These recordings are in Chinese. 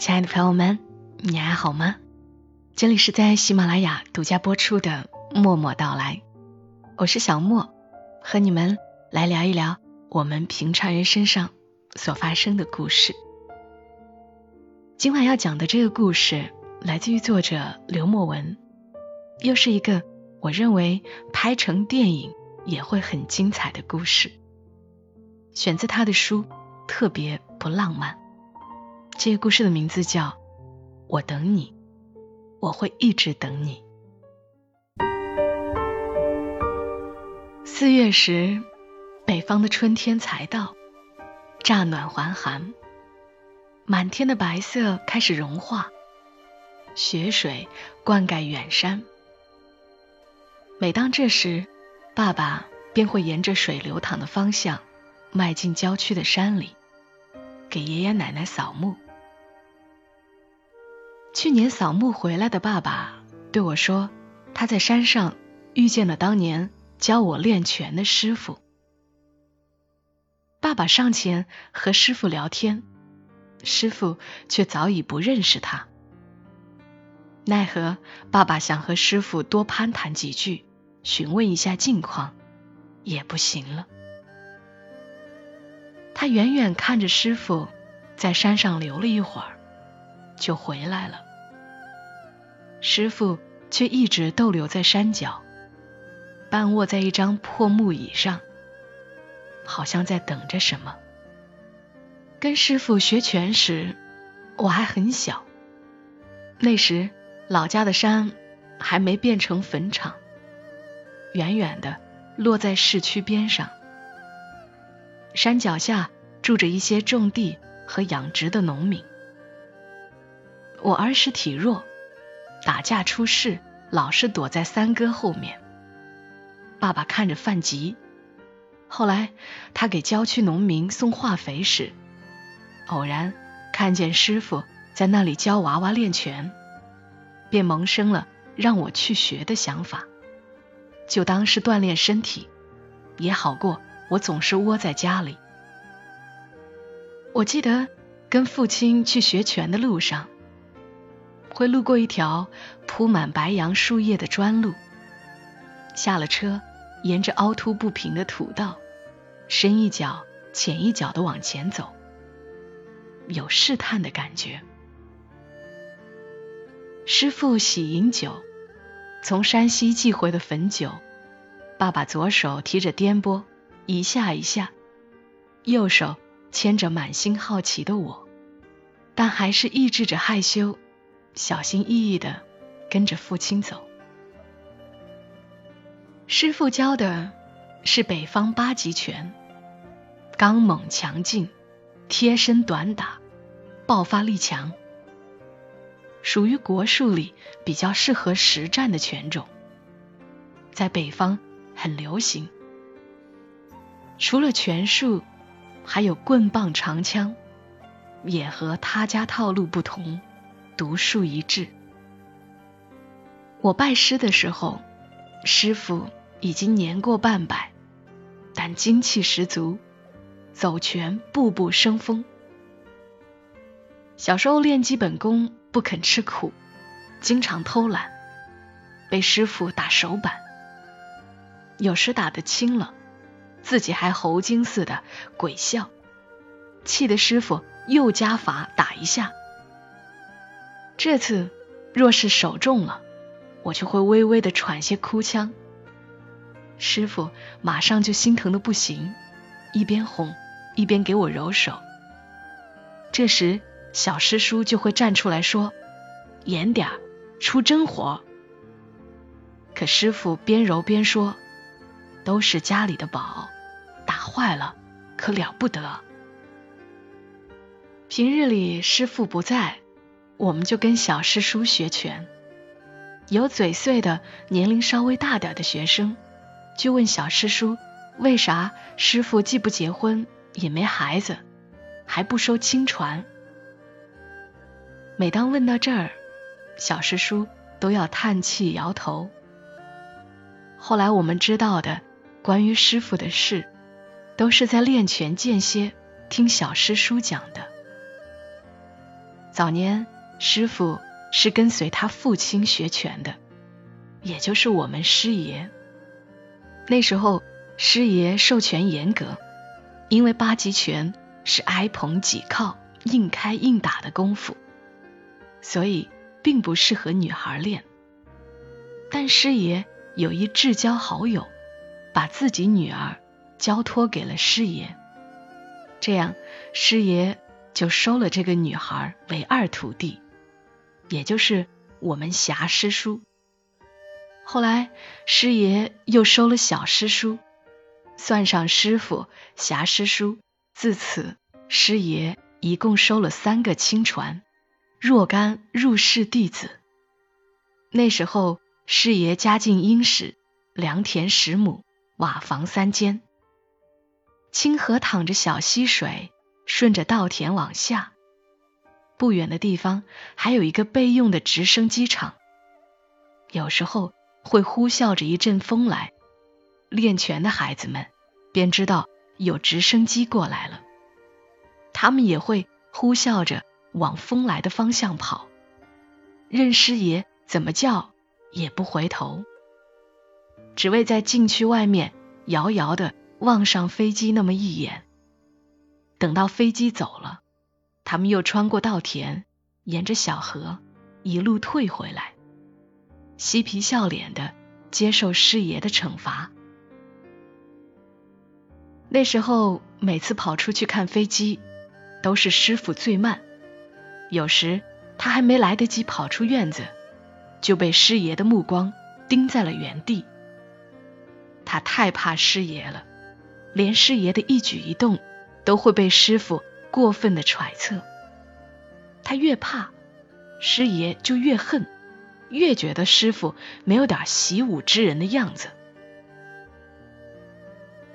亲爱的朋友们，你还好吗？这里是在喜马拉雅独家播出的《默默到来》，我是小莫，和你们来聊一聊我们平常人身上所发生的故事。今晚要讲的这个故事来自于作者刘墨文，又是一个我认为拍成电影也会很精彩的故事，选自他的书《特别不浪漫》。这个故事的名字叫《我等你》，我会一直等你。四月时，北方的春天才到，乍暖还寒，满天的白色开始融化，雪水灌溉远山。每当这时，爸爸便会沿着水流淌的方向，迈进郊区的山里，给爷爷奶奶扫墓。去年扫墓回来的爸爸对我说，他在山上遇见了当年教我练拳的师傅。爸爸上前和师傅聊天，师傅却早已不认识他。奈何爸爸想和师傅多攀谈几句，询问一下近况，也不行了。他远远看着师傅在山上留了一会儿。就回来了，师傅却一直逗留在山脚，半卧在一张破木椅上，好像在等着什么。跟师傅学拳时，我还很小，那时老家的山还没变成坟场，远远的落在市区边上，山脚下住着一些种地和养殖的农民。我儿时体弱，打架出事，老是躲在三哥后面。爸爸看着犯急。后来他给郊区农民送化肥时，偶然看见师傅在那里教娃娃练拳，便萌生了让我去学的想法，就当是锻炼身体，也好过我总是窝在家里。我记得跟父亲去学拳的路上。会路过一条铺满白杨树叶的砖路，下了车，沿着凹凸不平的土道，深一脚浅一脚的往前走，有试探的感觉。师傅喜饮酒，从山西寄回的汾酒，爸爸左手提着颠簸，一下一下，右手牵着满心好奇的我，但还是抑制着害羞。小心翼翼的跟着父亲走。师傅教的是北方八极拳，刚猛强劲，贴身短打，爆发力强，属于国术里比较适合实战的拳种，在北方很流行。除了拳术，还有棍棒长枪，也和他家套路不同。独树一帜。我拜师的时候，师傅已经年过半百，但精气十足，走拳步步生风。小时候练基本功不肯吃苦，经常偷懒，被师傅打手板，有时打得轻了，自己还猴精似的鬼笑，气得师傅又加法打一下。这次若是手重了，我就会微微的喘些哭腔。师傅马上就心疼的不行，一边哄一边给我揉手。这时小师叔就会站出来说：“严点儿，出真活。”可师傅边揉边说：“都是家里的宝，打坏了可了不得。”平日里师傅不在。我们就跟小师叔学拳，有嘴碎的年龄稍微大点的学生，就问小师叔为啥师傅既不结婚也没孩子，还不收亲传。每当问到这儿，小师叔都要叹气摇头。后来我们知道的关于师傅的事，都是在练拳间歇听小师叔讲的。早年师傅是跟随他父亲学拳的，也就是我们师爷。那时候师爷授权严格，因为八极拳是挨捧挤靠、硬开硬打的功夫，所以并不适合女孩练。但师爷有一至交好友，把自己女儿交托给了师爷，这样师爷就收了这个女孩为二徒弟，也就是我们侠师叔。后来师爷又收了小师叔，算上师傅、侠师叔，自此师爷一共收了三个亲传若干入室弟子。那时候。师爷家境殷实，良田十亩，瓦房三间。清河淌着小溪水，顺着稻田往下。不远的地方还有一个备用的直升机场。有时候会呼啸着一阵风来，练拳的孩子们便知道有直升机过来了。他们也会呼啸着往风来的方向跑，任师爷怎么叫。也不回头，只为在禁区外面遥遥的望上飞机那么一眼。等到飞机走了，他们又穿过稻田，沿着小河一路退回来，嬉皮笑脸的接受师爷的惩罚。那时候每次跑出去看飞机，都是师傅最慢，有时他还没来得及跑出院子。就被师爷的目光盯在了原地。他太怕师爷了，连师爷的一举一动都会被师傅过分的揣测。他越怕，师爷就越恨，越觉得师傅没有点习武之人的样子。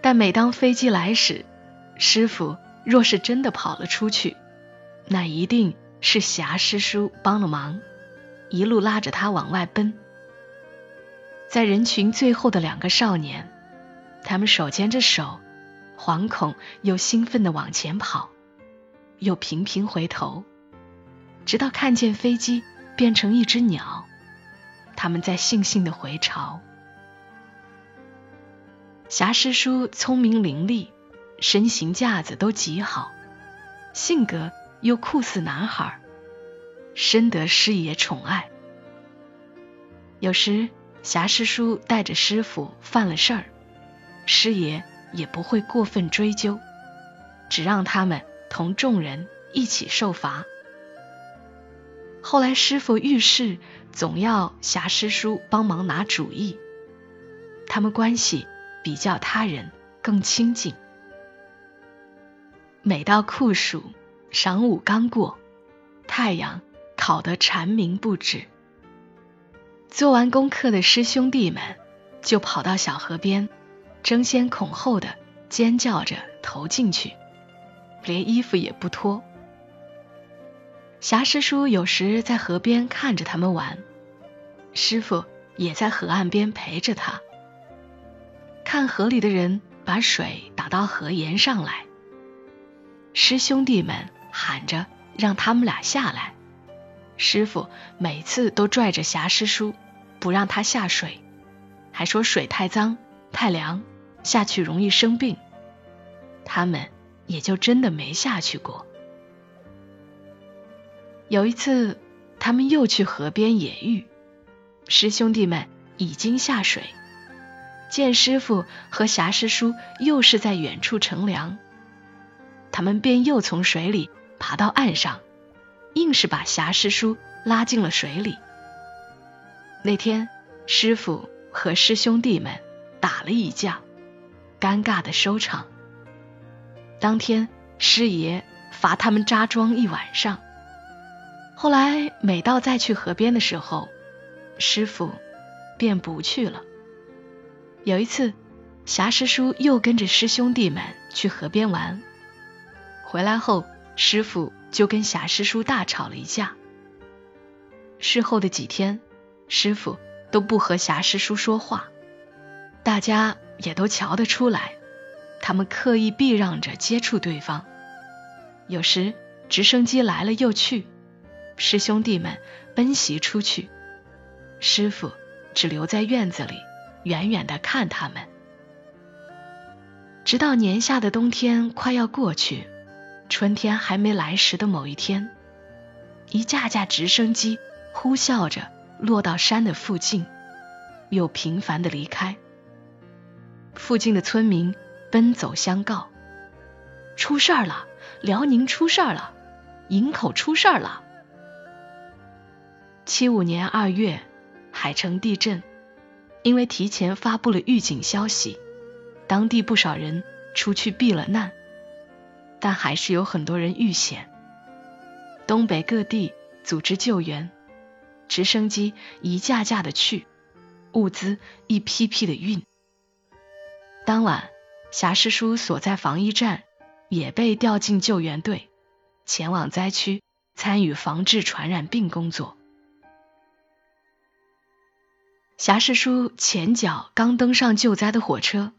但每当飞机来时，师傅若是真的跑了出去，那一定是侠师叔帮了忙。一路拉着他往外奔，在人群最后的两个少年，他们手牵着手，惶恐又兴奋地往前跑，又频频回头，直到看见飞机变成一只鸟，他们在悻悻地回巢。侠师叔聪明伶俐，身形架子都极好，性格又酷似男孩。深得师爷宠爱。有时侠师叔带着师傅犯了事儿，师爷也不会过分追究，只让他们同众人一起受罚。后来师傅遇事，总要侠师叔帮忙拿主意，他们关系比较他人更亲近。每到酷暑，晌午刚过，太阳。烤得蝉鸣不止。做完功课的师兄弟们就跑到小河边，争先恐后的尖叫着投进去，连衣服也不脱。侠师叔有时在河边看着他们玩，师傅也在河岸边陪着他。看河里的人把水打到河沿上来，师兄弟们喊着让他们俩下来。师傅每次都拽着侠师叔，不让他下水，还说水太脏、太凉，下去容易生病。他们也就真的没下去过。有一次，他们又去河边野浴，师兄弟们已经下水，见师傅和侠师叔又是在远处乘凉，他们便又从水里爬到岸上。硬是把侠师叔拉进了水里。那天，师傅和师兄弟们打了一架，尴尬的收场。当天，师爷罚他们扎桩一晚上。后来，每到再去河边的时候，师傅便不去了。有一次，侠师叔又跟着师兄弟们去河边玩，回来后，师傅。就跟侠师叔大吵了一架。事后的几天，师傅都不和侠师叔说话，大家也都瞧得出来，他们刻意避让着接触对方。有时直升机来了又去，师兄弟们奔袭出去，师傅只留在院子里，远远的看他们。直到年下的冬天快要过去，春天还没来时的某一天，一架架直升机呼啸着落到山的附近，又频繁的离开。附近的村民奔走相告：“出事儿了！辽宁出事儿了！营口出事儿了！”七五年二月，海城地震，因为提前发布了预警消息。当地不少人出去避了难，但还是有很多人遇险。东北各地组织救援，直升机一架架的去，物资一批批的运。当晚，侠师叔所在防疫站也被调进救援队，前往灾区参与防治传染病工作。侠师叔前脚刚登上救灾的火车。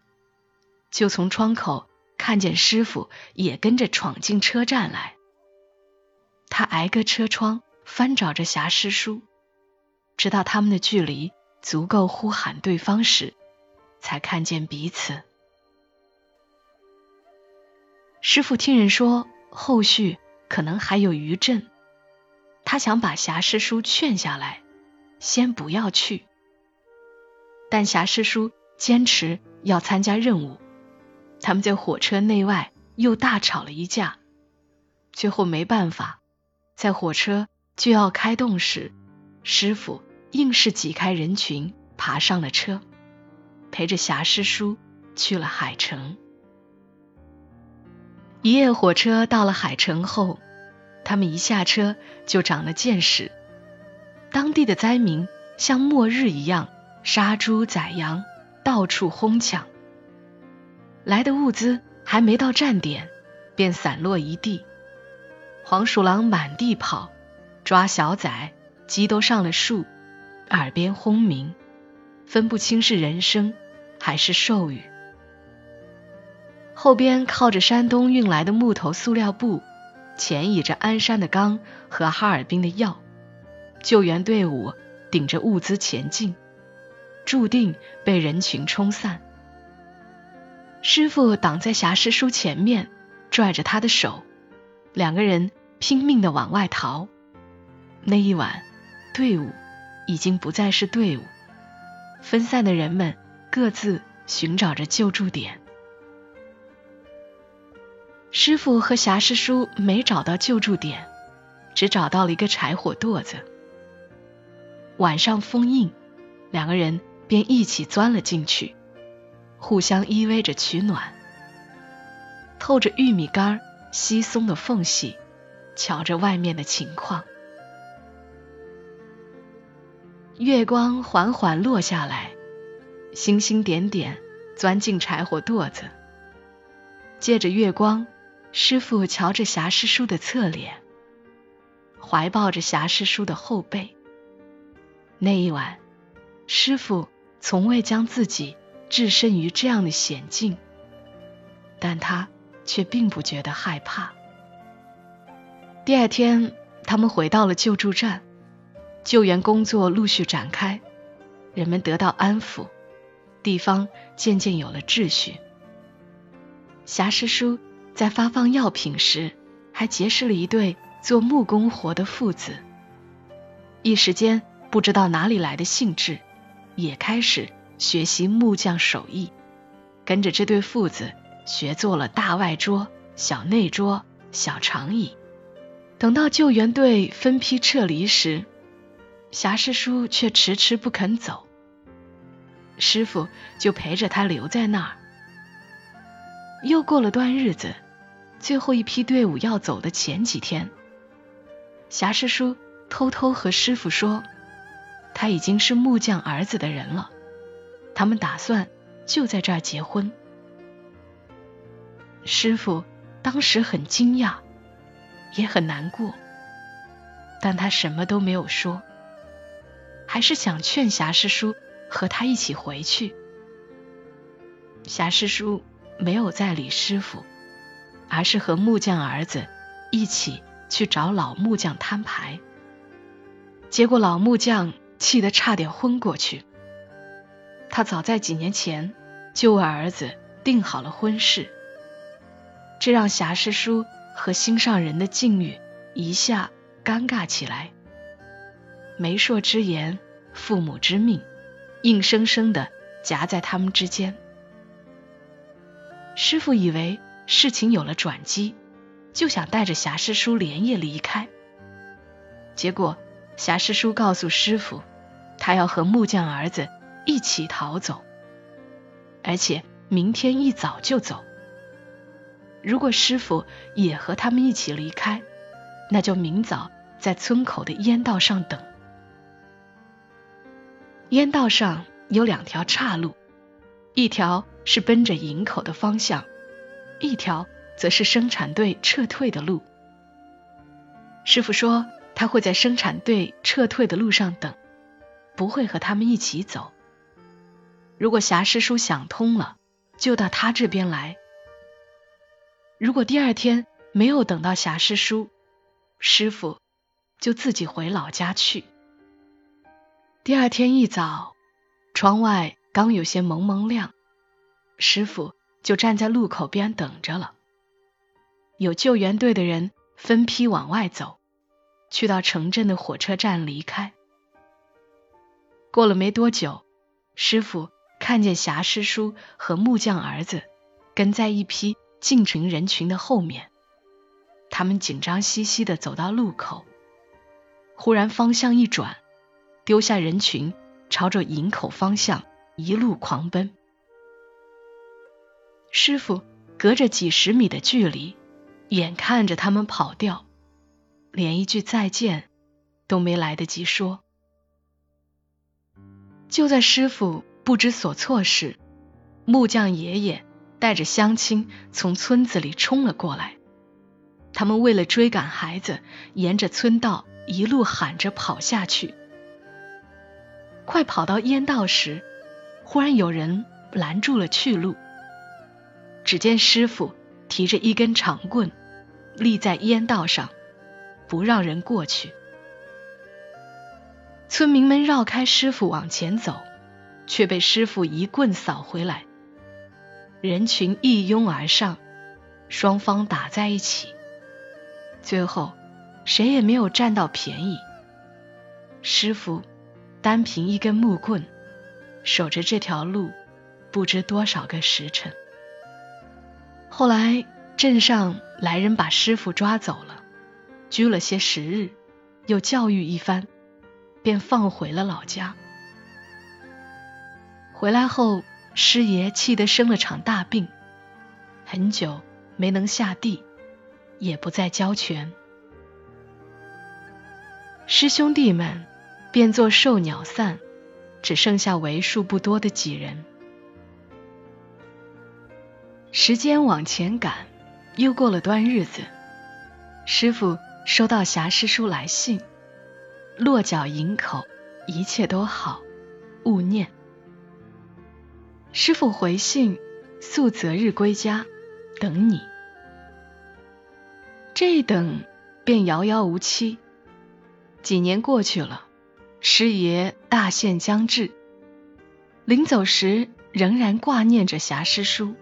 就从窗口看见师傅也跟着闯进车站来，他挨个车窗翻找着侠师叔，直到他们的距离足够呼喊对方时，才看见彼此。师傅听人说后续可能还有余震，他想把侠师叔劝下来，先不要去，但侠师叔坚持要参加任务。他们在火车内外又大吵了一架，最后没办法，在火车就要开动时，师傅硬是挤开人群爬上了车，陪着侠师叔去了海城。一夜火车到了海城后，他们一下车就长了见识，当地的灾民像末日一样杀猪宰羊，到处哄抢。来的物资还没到站点，便散落一地。黄鼠狼满地跑，抓小崽，鸡都上了树，耳边轰鸣，分不清是人声还是兽语。后边靠着山东运来的木头塑料布，前倚着鞍山的钢和哈尔滨的药，救援队伍顶着物资前进，注定被人群冲散。师傅挡在侠师叔前面，拽着他的手，两个人拼命的往外逃。那一晚，队伍已经不再是队伍，分散的人们各自寻找着救助点。师傅和侠师叔没找到救助点，只找到了一个柴火垛子。晚上封印，两个人便一起钻了进去。互相依偎着取暖，透着玉米杆稀松的缝隙，瞧着外面的情况。月光缓缓落下来，星星点点钻进柴火垛子。借着月光，师傅瞧着侠师叔的侧脸，怀抱着侠师叔的后背。那一晚，师傅从未将自己。置身于这样的险境，但他却并不觉得害怕。第二天，他们回到了救助站，救援工作陆续展开，人们得到安抚，地方渐渐有了秩序。侠师叔在发放药品时，还结识了一对做木工活的父子，一时间不知道哪里来的兴致，也开始。学习木匠手艺，跟着这对父子学做了大外桌、小内桌、小长椅。等到救援队分批撤离时，侠师叔却迟迟不肯走，师傅就陪着他留在那儿。又过了段日子，最后一批队伍要走的前几天，侠师叔偷偷和师傅说，他已经是木匠儿子的人了。他们打算就在这儿结婚。师傅当时很惊讶，也很难过，但他什么都没有说，还是想劝侠师叔和他一起回去。侠师叔没有再理师傅，而是和木匠儿子一起去找老木匠摊牌。结果老木匠气得差点昏过去。他早在几年前就为儿子定好了婚事，这让侠师叔和心上人的境遇一下尴尬起来。媒妁之言，父母之命，硬生生的夹在他们之间。师傅以为事情有了转机，就想带着侠师叔连夜离开。结果侠师叔告诉师傅，他要和木匠儿子一起逃走，而且明天一早就走。如果师傅也和他们一起离开，那就明早在村口的烟道上等。烟道上有两条岔路，一条是奔着营口的方向，一条则是生产队撤退的路。师傅说他会在生产队撤退的路上等，不会和他们一起走。如果侠师叔想通了，就到他这边来；如果第二天没有等到侠师叔，师傅就自己回老家去。第二天一早，窗外刚有些蒙蒙亮，师傅就站在路口边等着了。有救援队的人分批往外走，去到城镇的火车站离开。过了没多久，师傅看见侠师叔和木匠儿子跟在一批进城人群的后面，他们紧张兮兮的走到路口，忽然方向一转。丢下人群，朝着营口方向一路狂奔。师傅隔着几十米的距离，眼看着他们跑掉，连一句再见都没来得及说。就在师傅不知所措时，木匠爷爷带着乡亲从村子里冲了过来。他们为了追赶孩子，沿着村道一路喊着跑下去。快跑到烟道时，忽然有人拦住了去路。只见师傅提着一根长棍，立在烟道上，不让人过去。村民们绕开师傅往前走，却被师傅一棍扫回来。人群一拥而上，双方打在一起，最后谁也没有占到便宜。师傅。单凭一根木棍，守着这条路，不知多少个时辰。后来镇上来人把师傅抓走了，拘了些时日，又教育一番，便放回了老家。回来后，师爷气得生了场大病，很久没能下地，也不再交拳。师兄弟们。变作兽鸟散，只剩下为数不多的几人。时间往前赶，又过了段日子，师傅收到侠师叔来信，落脚营口，一切都好，勿念。师傅回信，速择日归家，等你。这一等便遥遥无期。几年过去了。师爷大限将至，临走时仍然挂念着侠师叔，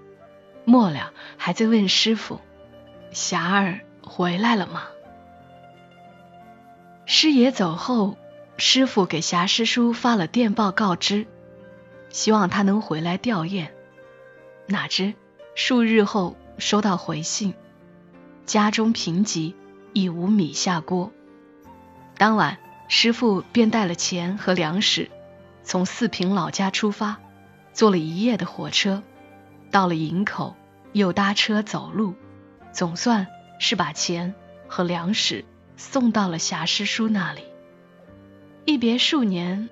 末了还在问师傅：“霞儿回来了吗？”师爷走后，师傅给霞师叔发了电报告知，希望他能回来吊唁。哪知数日后收到回信，家中贫瘠，已无米下锅。当晚。师傅便带了钱和粮食，从四平老家出发，坐了一夜的火车，到了营口，又搭车走路，总算是把钱和粮食送到了侠师叔那里。一别数年，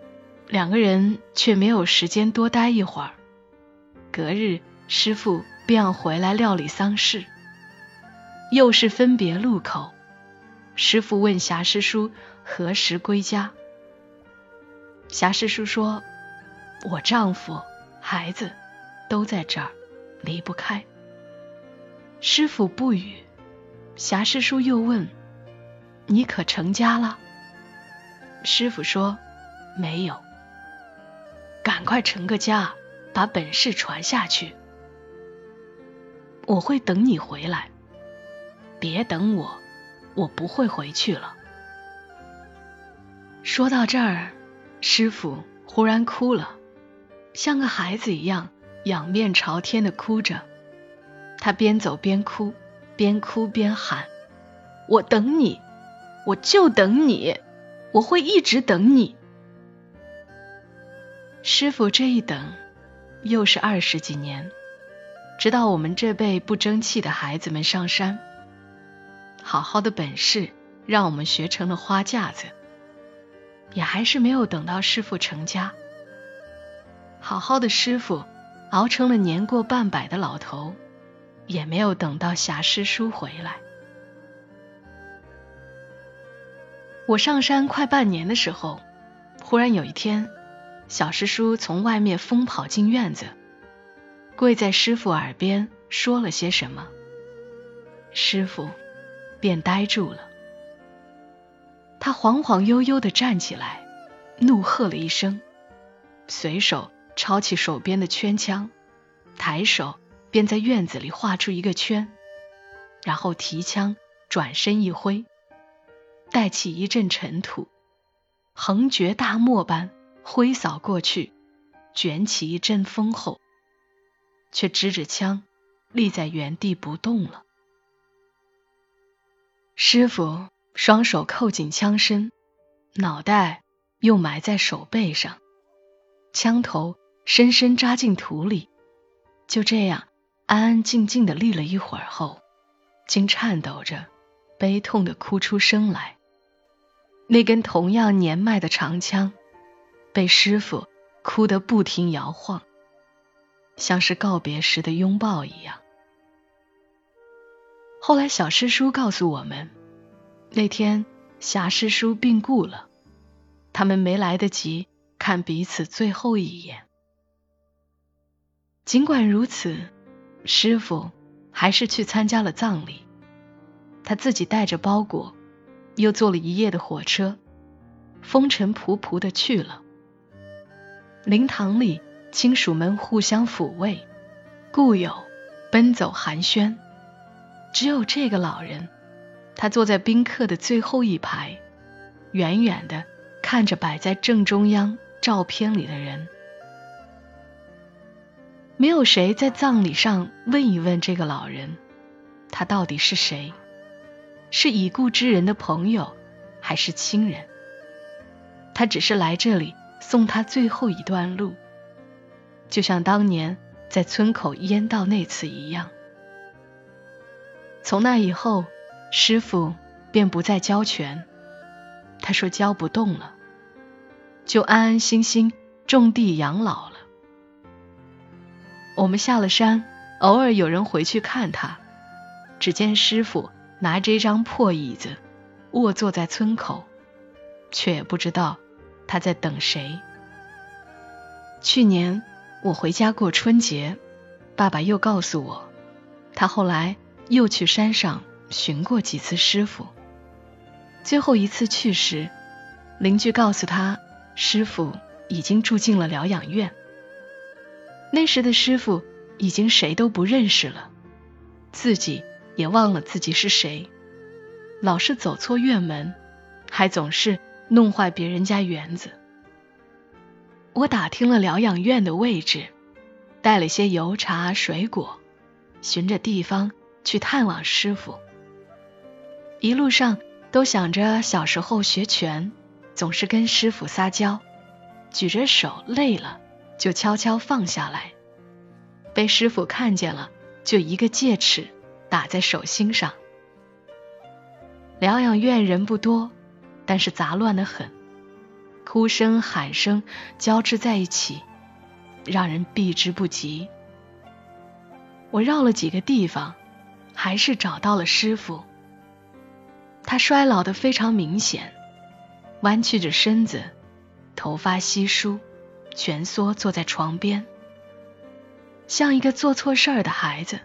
两个人却没有时间多待一会儿。隔日，师傅便要回来料理丧事，又是分别路口。师傅问侠师叔何时归家，侠师叔说：“我丈夫、孩子都在这儿，离不开。”师傅不语。侠师叔又问：“你可成家了？”师傅说：“没有，赶快成个家，把本事传下去。我会等你回来，别等我，我不会回去了。”说到这儿，师傅忽然哭了，像个孩子一样仰面朝天的哭着。他边走边哭，边哭边喊：“我等你，我就等你。”我会一直等你，师傅。这一等，又是二十几年，直到我们这辈不争气的孩子们上山，好好的本事让我们学成了花架子，也还是没有等到师傅成家。好好的师傅熬成了年过半百的老头，也没有等到侠师叔回来。我上山快半年的时候，忽然有一天，小师叔从外面疯跑进院子，跪在师傅耳边说了些什么，师傅便呆住了。他晃晃悠悠的站起来，怒喝了一声，随手抄起手边的圈枪，抬手便在院子里画出一个圈，然后提枪转身一挥。带起一阵尘土，横绝大漠般挥扫过去，卷起一阵风后，却支着枪立在原地不动了。师傅双手扣紧枪身，脑袋又埋在手背上，枪头深深扎进土里，就这样安安静静的立了一会儿后，竟颤抖着，悲痛的哭出声来。那根同样年迈的长枪，被师傅哭得不停摇晃，像是告别时的拥抱一样。后来小师叔告诉我们，那天侠师叔病故了，他们没来得及看彼此最后一眼。尽管如此，师傅还是去参加了葬礼，他自己带着包裹。又坐了一夜的火车，风尘仆仆的去了。灵堂里，亲属们互相抚慰，故友奔走寒暄。只有这个老人，他坐在宾客的最后一排，远远的看着摆在正中央照片里的人。没有谁在葬礼上问一问这个老人，他到底是谁。是已故之人的朋友，还是亲人？他只是来这里送他最后一段路，就像当年在村口烟道那次一样。从那以后，师傅便不再教拳，他说教不动了，就安安心心种地养老了。我们下了山，偶尔有人回去看他，只见师傅。拿着一张破椅子，卧坐在村口，却也不知道他在等谁。去年我回家过春节，爸爸又告诉我，他后来又去山上寻过几次师傅。最后一次去时，邻居告诉他，师傅已经住进了疗养院。那时的师傅已经谁都不认识了，自己。也忘了自己是谁，老是走错院门，还总是弄坏别人家园子。我打听了疗养院的位置，带了些油茶、水果，寻着地方去探望师傅。一路上都想着小时候学拳，总是跟师傅撒娇，举着手累了就悄悄放下来，被师傅看见了就一个戒尺。打在手心上。疗养院人不多，但是杂乱的很，哭声喊声交织在一起，让人避之不及。我绕了几个地方，还是找到了师傅。他衰老的非常明显，弯曲着身子，头发稀疏，蜷缩坐在床边，像一个做错事儿的孩子。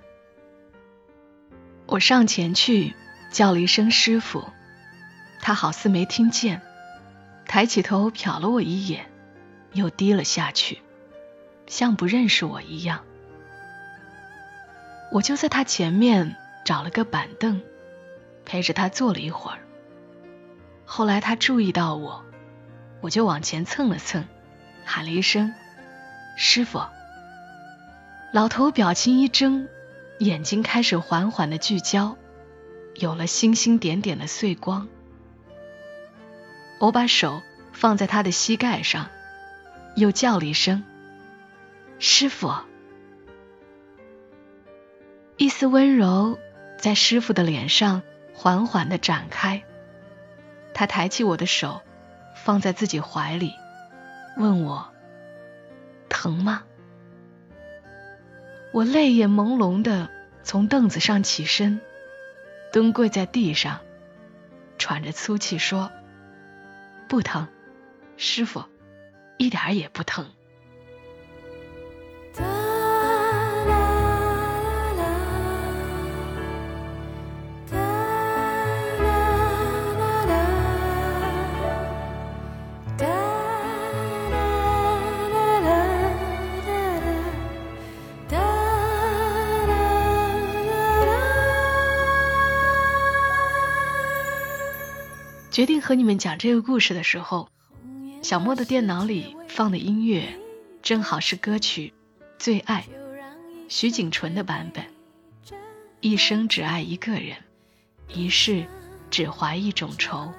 我上前去叫了一声“师傅”，他好似没听见，抬起头瞟了我一眼，又低了下去，像不认识我一样。我就在他前面找了个板凳，陪着他坐了一会儿。后来他注意到我，我就往前蹭了蹭，喊了一声：“师傅。”老头表情一怔，眼睛开始缓缓的聚焦，有了星星点点的碎光。我把手放在他的膝盖上，又叫了一声：“师傅。”一丝温柔在师傅的脸上缓缓的展开。他抬起我的手，放在自己怀里，问我：“疼吗？”我泪眼朦胧的从凳子上起身，蹲跪在地上，喘着粗气说：“不疼，师傅，一点也不疼。”决定和你们讲这个故事的时候，小莫的电脑里放的音乐正好是歌曲《最爱》，徐锦纯的版本。一生只爱一个人，一世只怀一种愁。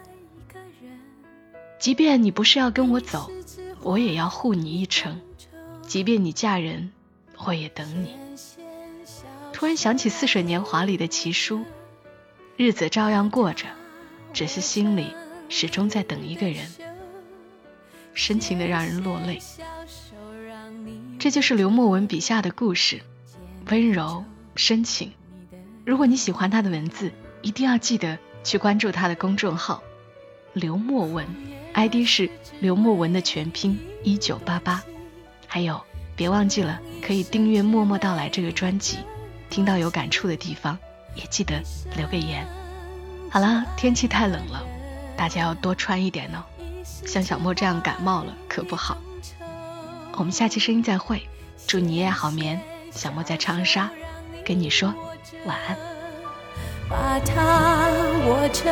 即便你不是要跟我走，我也要护你一程。即便你嫁人，我也等你。突然想起《似水年华》里的齐书，日子照样过着。只是心里始终在等一个人，深情的让人落泪。这就是刘墨文笔下的故事，温柔深情。如果你喜欢他的文字，一定要记得去关注他的公众号“刘墨文 ”，ID 是刘墨文的全拼一九八八。还有，别忘记了可以订阅《默默到来》这个专辑，听到有感触的地方也记得留个言。好啦，天气太冷了，大家要多穿一点哦。像小莫这样感冒了可不好。我们下期声音再会，祝你夜好眠。小莫在长沙跟你说晚安。把它握成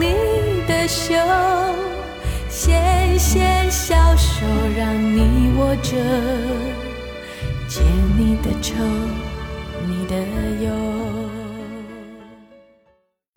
你的手，纤纤小手让你握着，解你的愁，你的忧。